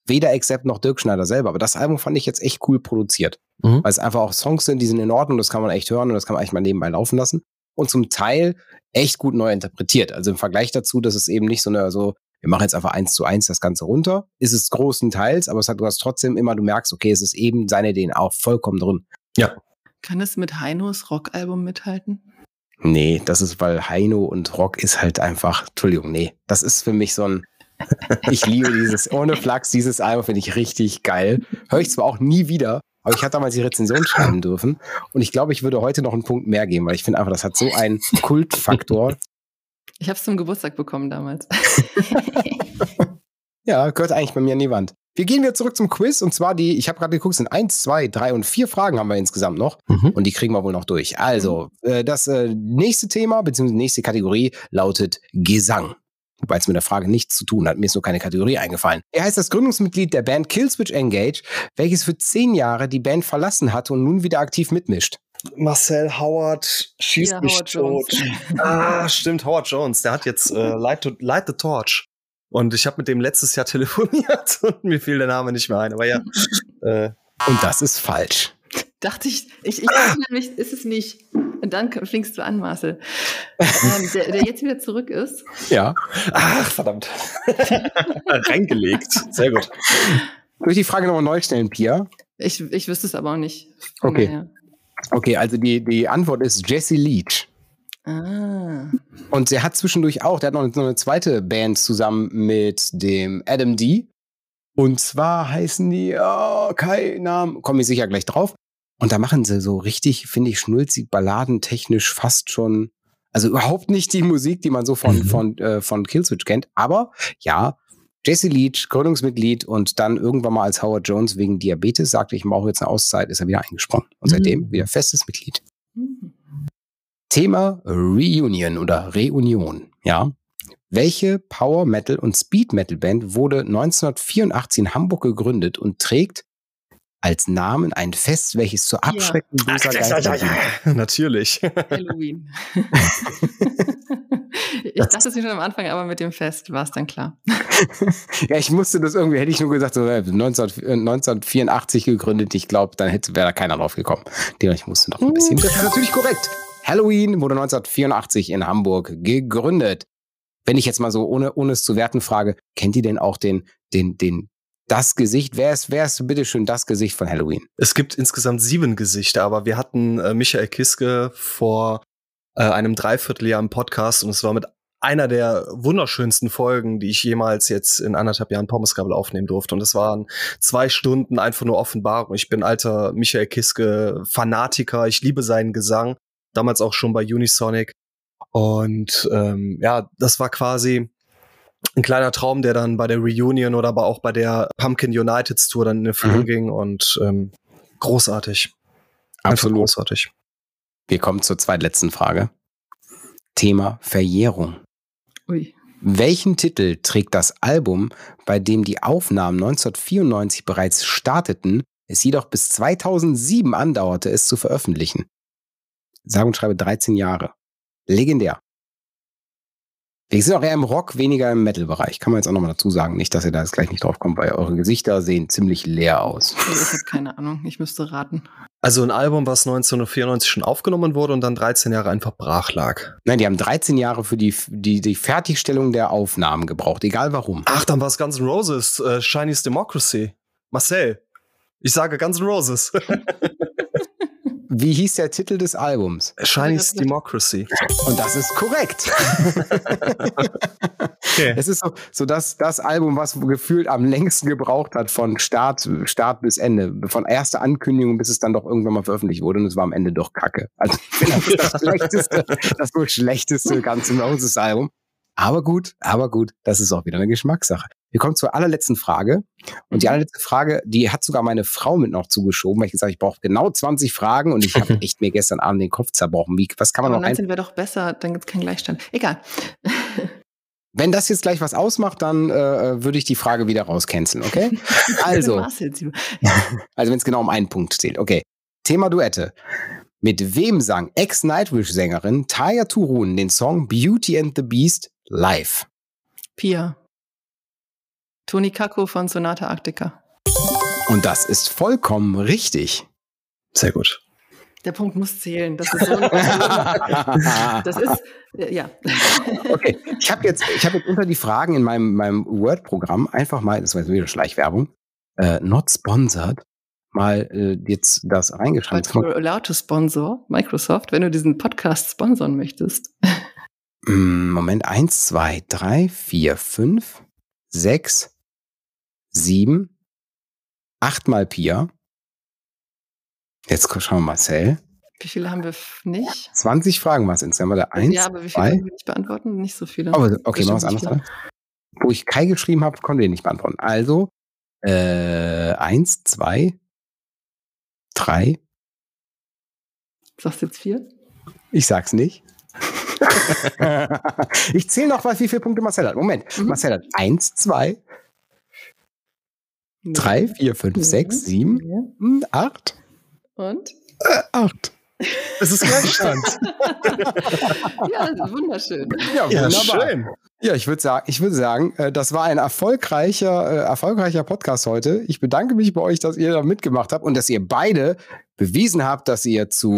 weder Accept noch Dirk Schneider selber. Aber das Album fand ich jetzt echt cool produziert. Mhm. Weil es einfach auch Songs sind, die sind in Ordnung, das kann man echt hören und das kann man eigentlich mal nebenbei laufen lassen. Und zum Teil echt gut neu interpretiert. Also im Vergleich dazu, dass es eben nicht so eine, so, wir machen jetzt einfach eins zu eins das Ganze runter, ist es großenteils, aber es hat, du hast trotzdem immer, du merkst, okay, es ist eben seine Ideen auch vollkommen drin. Kann es mit Heinos Rockalbum mithalten? Nee, das ist, weil Heino und Rock ist halt einfach, Entschuldigung, nee, das ist für mich so ein, ich liebe dieses, ohne Flachs, dieses Album finde ich richtig geil. Höre ich zwar auch nie wieder, aber ich hatte damals die Rezension schreiben dürfen und ich glaube, ich würde heute noch einen Punkt mehr geben, weil ich finde einfach, das hat so einen Kultfaktor. Ich habe es zum Geburtstag bekommen damals. [LAUGHS] Ja, gehört eigentlich bei mir an die Wand. Wir gehen wieder zurück zum Quiz und zwar die, ich habe gerade geguckt, sind eins, zwei, drei und vier Fragen haben wir insgesamt noch Mhm. und die kriegen wir wohl noch durch. Also, äh, das äh, nächste Thema bzw. nächste Kategorie lautet Gesang. Wobei es mit der Frage nichts zu tun hat. Mir ist nur keine Kategorie eingefallen. Er heißt das Gründungsmitglied der Band Killswitch Engage, welches für zehn Jahre die Band verlassen hat und nun wieder aktiv mitmischt. Marcel Howard schießt Ja, mich Howard Jones. tot. [LAUGHS] ah, stimmt, Howard Jones. Der hat jetzt äh, Light, to, Light the Torch. Und ich habe mit dem letztes Jahr [LAUGHS] telefoniert und mir fiel der Name nicht mehr ein. Aber ja, [LAUGHS] äh, Und das ist falsch. Dachte ich, ich, ich dachte nämlich, ist es nicht. Und dann fliegst du an, Marcel. ähm, der, der jetzt wieder zurück ist. Ja. Ach, verdammt. [LAUGHS] Reingelegt. Sehr gut. Soll ich die Frage nochmal neu stellen, Pia? Ich, ich wüsste es aber auch nicht. Okay. Okay, also die, die Antwort ist Jesse Leach. Ah. Und er hat zwischendurch auch, der hat noch eine, noch eine zweite Band zusammen mit dem Adam D. Und zwar heißen die, oh, kein Namen, komme ich sicher gleich drauf. Und da machen sie so richtig, finde ich, schnulzig, balladentechnisch fast schon, also überhaupt nicht die Musik, die man so von, Mhm. von, äh, von Killswitch kennt. Aber ja, Jesse Leach, Gründungsmitglied und dann irgendwann mal als Howard Jones wegen Diabetes sagte, ich brauche jetzt eine Auszeit, ist er wieder eingesprungen. Und seitdem Mhm. wieder festes Mitglied. Mhm. Thema Reunion oder Reunion, ja. Welche Power Metal und Speed Metal Band wurde 1984 in Hamburg gegründet und trägt als Namen ein Fest, welches zur Abschreckung böser Geister dient? [LAUGHS] Natürlich. Halloween. [LAUGHS] ich dachte es mir schon am Anfang, aber mit dem Fest war es dann klar. Ja, ich musste das irgendwie, hätte ich nur gesagt, so äh, 19, äh, 1984 gegründet, ich glaube, dann hätte wäre da keiner drauf gekommen. Ich musste noch ein bisschen. Das ist natürlich korrekt. Halloween wurde 1984 in Hamburg gegründet. Wenn ich jetzt mal so, ohne, ohne es zu werten, frage, kennt ihr denn auch den, den, den, das Gesicht? Wer ist, wer ist bitteschön das Gesicht von Halloween? Es gibt insgesamt sieben Gesichter, aber wir hatten äh, Michael Kiske vor äh, einem Dreivierteljahr im Podcast und es war mit einer der wunderschönsten Folgen, die ich jemals jetzt in anderthalb Jahren Pommesgabel aufnehmen durfte. Und es waren zwei Stunden einfach nur Offenbarung. Ich bin alter Michael Kiske Fanatiker. Ich liebe seinen Gesang. Damals auch schon bei Unisonic. Und ähm, ja, das war quasi ein kleiner Traum, der dann bei der Reunion oder aber auch bei der Pumpkin Uniteds Tour dann in Erfüllung Mhm. ging und ähm, großartig. Einfach großartig. Wir kommen zur zweitletzten Frage. Thema Verjährung. Ui. Welchen Titel trägt das Album, bei dem die Aufnahmen 1994 bereits starteten, es jedoch bis 2007 andauerte, es zu veröffentlichen? Sage und schreibe 13 Jahre. Legendär. Wir sind auch eher im Rock, weniger im Metal-Bereich. Kann man jetzt auch nochmal dazu sagen. Nicht, dass ihr da jetzt gleich nicht drauf kommt, weil eure Gesichter sehen ziemlich leer aus. Ich habe keine Ahnung. Ich müsste raten. Also ein Album, was 1994 schon aufgenommen wurde und dann 13 Jahre einfach brach lag. Nein, die haben 13 Jahre für die, die, die Fertigstellung der Aufnahmen gebraucht, egal warum. Ach, dann war es Guns N' Roses, äh, Chinese Democracy. Marcel, ich sage Guns N' Roses. [LAUGHS] Wie hieß der Titel des Albums? Chinese Democracy. Und das ist korrekt. [LAUGHS] Okay. Es ist so, so das, das Album, was gefühlt am längsten gebraucht hat von Start, Start bis Ende. Von erster Ankündigung, bis es dann doch irgendwann mal veröffentlicht wurde. Und es war am Ende doch kacke. Also [LAUGHS] das ist das schlechteste, das wohl schlechteste Guns N' Roses Album. Aber gut, aber gut, das ist auch wieder eine Geschmackssache. Wir kommen zur allerletzten Frage. Und die allerletzte Frage, die hat sogar meine Frau mit noch zugeschoben, weil ich gesagt habe, ich brauche genau 20 Fragen und ich habe [LAUGHS] echt mir gestern Abend den Kopf zerbrochen. Wie, was kann man Aber noch ein 19 wäre doch besser, dann gibt es keinen Gleichstand. Egal. [LAUGHS] Wenn das jetzt gleich was ausmacht, dann äh, würde ich die Frage wieder rauscanceln, okay? [LAUGHS] Also, also wenn es genau um einen Punkt zählt. Okay. Thema Duette. Mit wem sang Ex-Nightwish-Sängerin Taya Turun den Song Beauty and the Beast live? Pia. Toni Kakko von Sonata Arctica. Und das ist vollkommen richtig. Sehr gut. Der Punkt muss zählen. Das ist so [LAUGHS] Das ist, äh, ja. Okay, ich habe jetzt, ich habe jetzt unter die Fragen in meinem, meinem Word-Programm einfach mal, das war jetzt wieder Schleichwerbung, äh, not sponsored, mal äh, jetzt das But reingeschrieben. you're allowed to sponsor Microsoft, wenn du diesen Podcast sponsern möchtest. Mm, Moment, eins, zwei, drei, vier, fünf, sechs, sieben, achtmal Pia. Jetzt schauen wir Marcel. Wie viele haben wir nicht? 20 Fragen war es insgesamt. Da eins, ja, aber wie viele können wir nicht beantworten? Nicht so viele. Aber okay, machen wir was anderes. nicht Oder? Wo ich Kai geschrieben habe, konnte ich nicht beantworten. Also, äh, eins, zwei, drei. Sagst du jetzt vier? Ich sag's nicht. [LAUGHS] ich zähle noch mal, wie viele Punkte Marcel hat. Moment. Mhm. Marcel hat eins, zwei, drei, vier, fünf, Ja. sechs, sieben, Ja. hm, acht. Und? Acht. Es ist Gleichstand. [LAUGHS] [LAUGHS] Ja, wunderschön. Ja, ja, wunderbar. schön. Ja, ich würde sagen, ich würde sagen, äh, das war ein erfolgreicher, äh, erfolgreicher Podcast heute. Ich bedanke mich bei euch, dass ihr da mitgemacht habt und dass ihr beide bewiesen habt, dass ihr zu,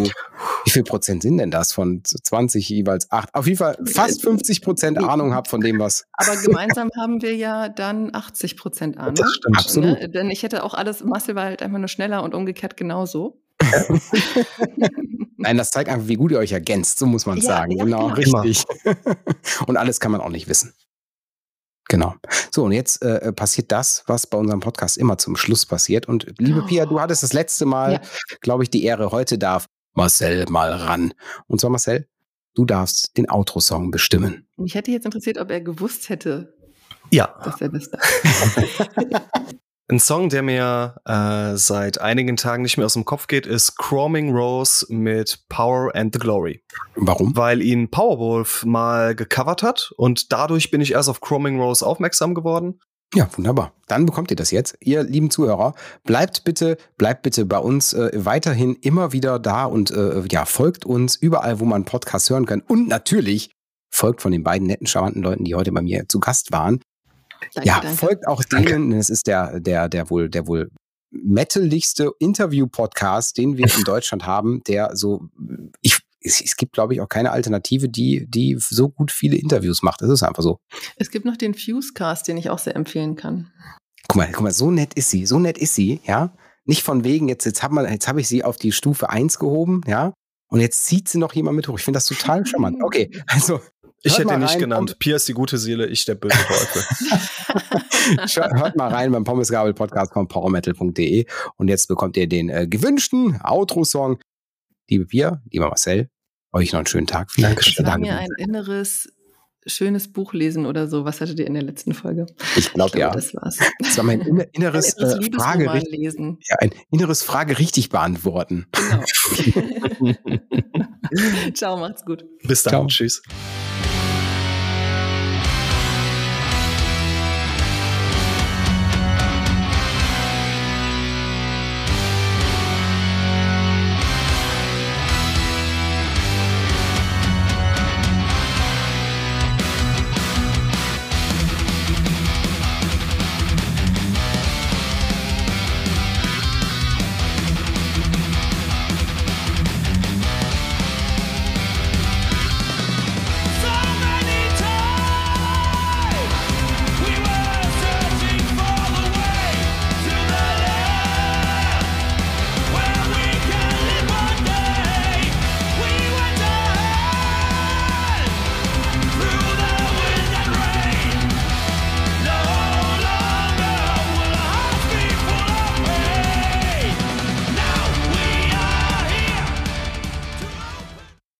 wie viel Prozent sind denn das von 20 jeweils 8? Auf jeden Fall fast 50 Prozent Ahnung habt von dem, was. Aber gemeinsam haben wir ja dann 80 Prozent Ahnung. Das stimmt. Absolut. Ne? Denn ich hätte auch alles, Marcel war halt einfach nur schneller und umgekehrt genauso. [LAUGHS] Nein, das zeigt einfach, wie gut ihr euch ergänzt, so muss man Ja, sagen. ja, genau, genau. richtig. [LAUGHS] und alles kann man auch nicht wissen. Genau. So, und jetzt äh, passiert das, was bei unserem Podcast immer zum Schluss passiert. Und liebe Oh. Pia, du hattest das letzte Mal, Ja. glaube ich, die Ehre. Heute darf Marcel mal ran. Und zwar, Marcel, du darfst den Outro-Song bestimmen. Mich hätte jetzt interessiert, ob er gewusst hätte, Ja, dass er das darf. [LAUGHS] ein Song, der mir äh, seit einigen Tagen nicht mehr aus dem Kopf geht, ist Chroming Rose mit Power and the Glory. Warum? Weil ihn Powerwolf mal gecovert hat und dadurch bin ich erst auf Chroming Rose aufmerksam geworden. Ja, wunderbar. Dann bekommt ihr das jetzt. Ihr lieben Zuhörer, bleibt bitte, bleibt bitte bei uns äh, weiterhin immer wieder da und äh, ja, folgt uns überall, wo man Podcasts hören kann. Und natürlich folgt von den beiden netten, charmanten Leuten, die heute bei mir zu Gast waren. Danke, ja, danke. folgt auch denen, denn es ist der, der, der wohl, der wohl metaligste Interview-Podcast, den wir in [LAUGHS] Deutschland haben, der so, ich, es, es gibt, glaube ich, auch keine Alternative, die, die so gut viele Interviews macht. Das ist einfach so. Es gibt noch den Fusecast, den ich auch sehr empfehlen kann. Guck mal, guck mal, so nett ist sie, so nett ist sie, ja. Nicht von wegen, jetzt, jetzt habe jetzt hab ich sie auf die Stufe 1 gehoben, ja. Und jetzt zieht sie noch jemand mit hoch. Ich finde das total charmant. [LAUGHS] Okay, also Ich Hört hätte ihn nicht genannt. Pia ist die gute Seele, ich der böse Teufel. [LAUGHS] [LAUGHS] Hört mal rein beim Pommesgabel-Podcast von powermetal.de und jetzt bekommt ihr den äh, gewünschten Outro-Song. Liebe Pia, lieber Marcel, euch noch einen schönen Tag. Vielen Dank, Ich war mir ein inneres, schönes Buch lesen oder so. Was hattet ihr in der letzten Folge? Ich glaube, ja. das war's. Das war mein inner- Ein inneres inneres äh, Frage, richtig, lesen. ja, ein inneres Frage richtig beantworten. Genau. [LAUGHS] Ciao, macht's gut. Bis dann. Ciao. Tschüss.